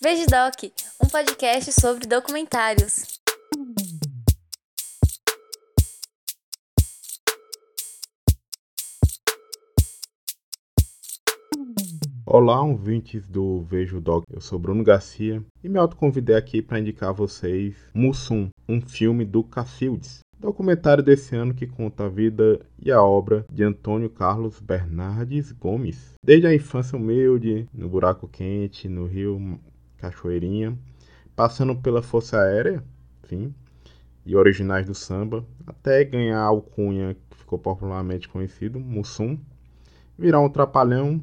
Veja Doc, um podcast sobre documentários. Olá, ouvintes do Vejo Doc. Eu sou Bruno Garcia e me autoconvidei aqui para indicar a vocês Mussum, um filme do Cacildes. Documentário desse ano que conta a vida e a obra de Antônio Carlos Bernardes Gomes. Desde a infância humilde, no buraco quente, no rio Cachoeirinha, passando pela Força Aérea, sim, e originais do samba, até ganhar a alcunha que ficou popularmente conhecido, Mussum, virar um trapalhão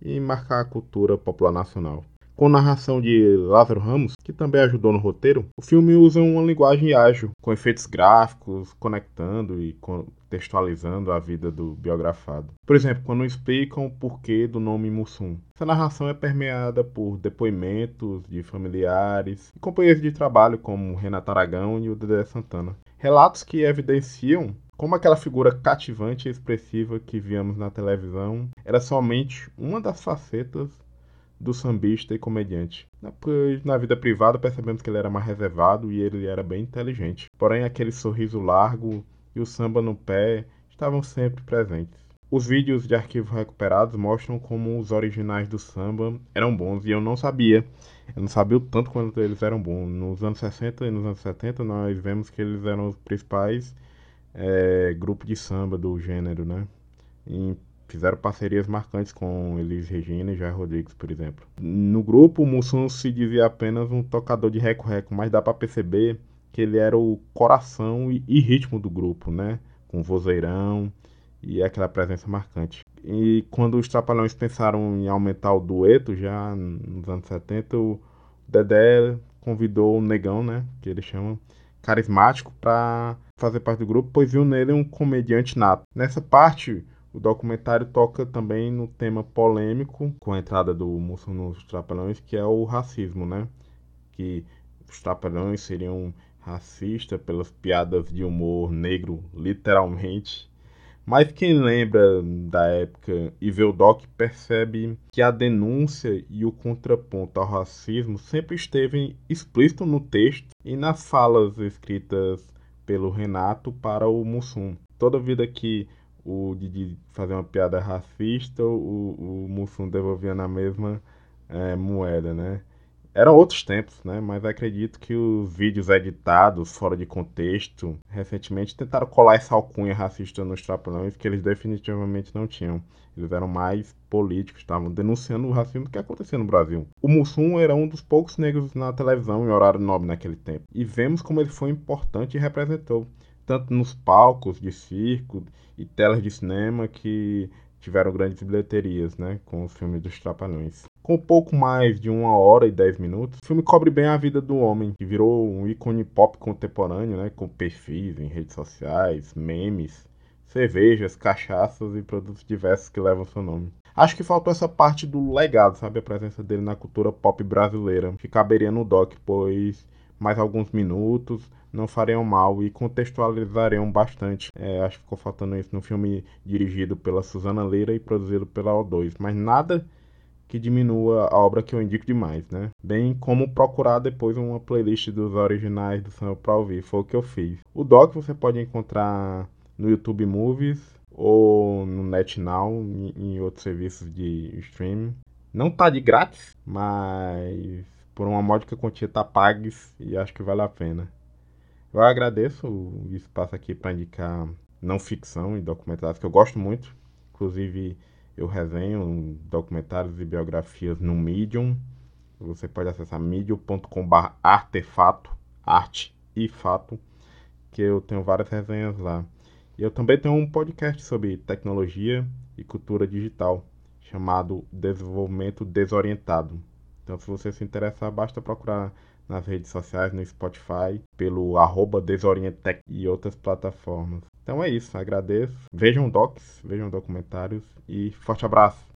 e marcar a cultura popular nacional. Com narração de Lázaro Ramos, que também ajudou no roteiro, o filme usa uma linguagem ágil, com efeitos gráficos, conectando e contextualizando a vida do biografado. Por exemplo, quando explicam o porquê do nome Mussum. Essa narração é permeada por depoimentos de familiares e companheiros de trabalho como Renato Aragão e o Dedé Santana. Relatos que evidenciam como aquela figura cativante e expressiva que víamos na televisão era somente uma das facetas do sambista e comediante. Pois na vida privada percebemos que ele era mais reservado e ele era bem inteligente. Porém, aquele sorriso largo e o samba no pé estavam sempre presentes. Os vídeos de arquivo recuperados mostram como os originais do samba eram bons e eu não sabia. Eu não sabia o tanto quanto eles eram bons. Nos anos 60 e nos anos 70 nós vemos que eles eram os principais é, grupos de samba do gênero, né? Fizeram parcerias marcantes com Elis Regina e Jair Rodrigues, por exemplo. No grupo, o Mussum se dizia apenas um tocador de reco-reco, mas dá para perceber que ele era o coração e, e ritmo do grupo, né? Com vozeirão e aquela presença marcante. E quando os Trapalhões pensaram em aumentar o dueto, já nos anos 70, o Dedé convidou o Negão, né? Que ele chama carismático, para fazer parte do grupo, pois viu nele um comediante nato. Nessa parte, o documentário toca também no tema polêmico com a entrada do Mussum nos Trapalhões, que é o racismo, né? Que os Trapalhões seriam racistas pelas piadas de humor negro, literalmente. Mas quem lembra da época e vê o doc percebe que a denúncia e o contraponto ao racismo sempre esteve explícito no texto e nas falas escritas pelo Renato para o Mussum. Toda vida que o Didi fazer uma piada racista, o, o Mussum devolvia na mesma é, moeda, né? Eram outros tempos, né? Mas acredito que os vídeos editados, fora de contexto, recentemente tentaram colar essa alcunha racista nos trapalhões que eles definitivamente não tinham. Eles eram mais políticos, estavam denunciando o racismo que acontecia no Brasil. O Mussum era um dos poucos negros na televisão em horário nobre naquele tempo. E vemos como ele foi importante e representou tanto nos palcos de circo e telas de cinema que tiveram grandes bilheterias, né, com os filmes dos Trapalhões. Com pouco mais de uma hora e dez minutos, o filme cobre bem a vida do homem, que virou um ícone pop contemporâneo, né, com perfis em redes sociais, memes, cervejas, cachaças e produtos diversos que levam seu nome. Acho que faltou essa parte do legado, sabe, a presença dele na cultura pop brasileira, que caberia no doc, pois mais alguns minutos não fariam mal e contextualizariam bastante. É, acho que ficou faltando isso no filme dirigido pela Suzana Leira e produzido pela O2, mas nada que diminua a obra que eu indico demais, né? Bem como procurar depois uma playlist dos originais do samba para ouvir, foi o que eu fiz. O doc você pode encontrar no YouTube Movies ou no NetNow em outros serviços de streaming. Não tá de grátis, mas por uma módica quantia tá pagues e acho que vale a pena. Eu agradeço o espaço aqui para indicar não ficção e documentários que eu gosto muito. Inclusive, eu resenho documentários e biografias no Medium. Você pode acessar medium.com.br artefato, arte e fato, que eu tenho várias resenhas lá. E eu também tenho um podcast sobre tecnologia e cultura digital, chamado Desenvolvimento Desorientado. Então, se você se interessar, basta procurar nas redes sociais, no Spotify, pelo arroba Desorientec e outras plataformas. Então é isso, agradeço. Vejam docs, vejam documentários e forte abraço!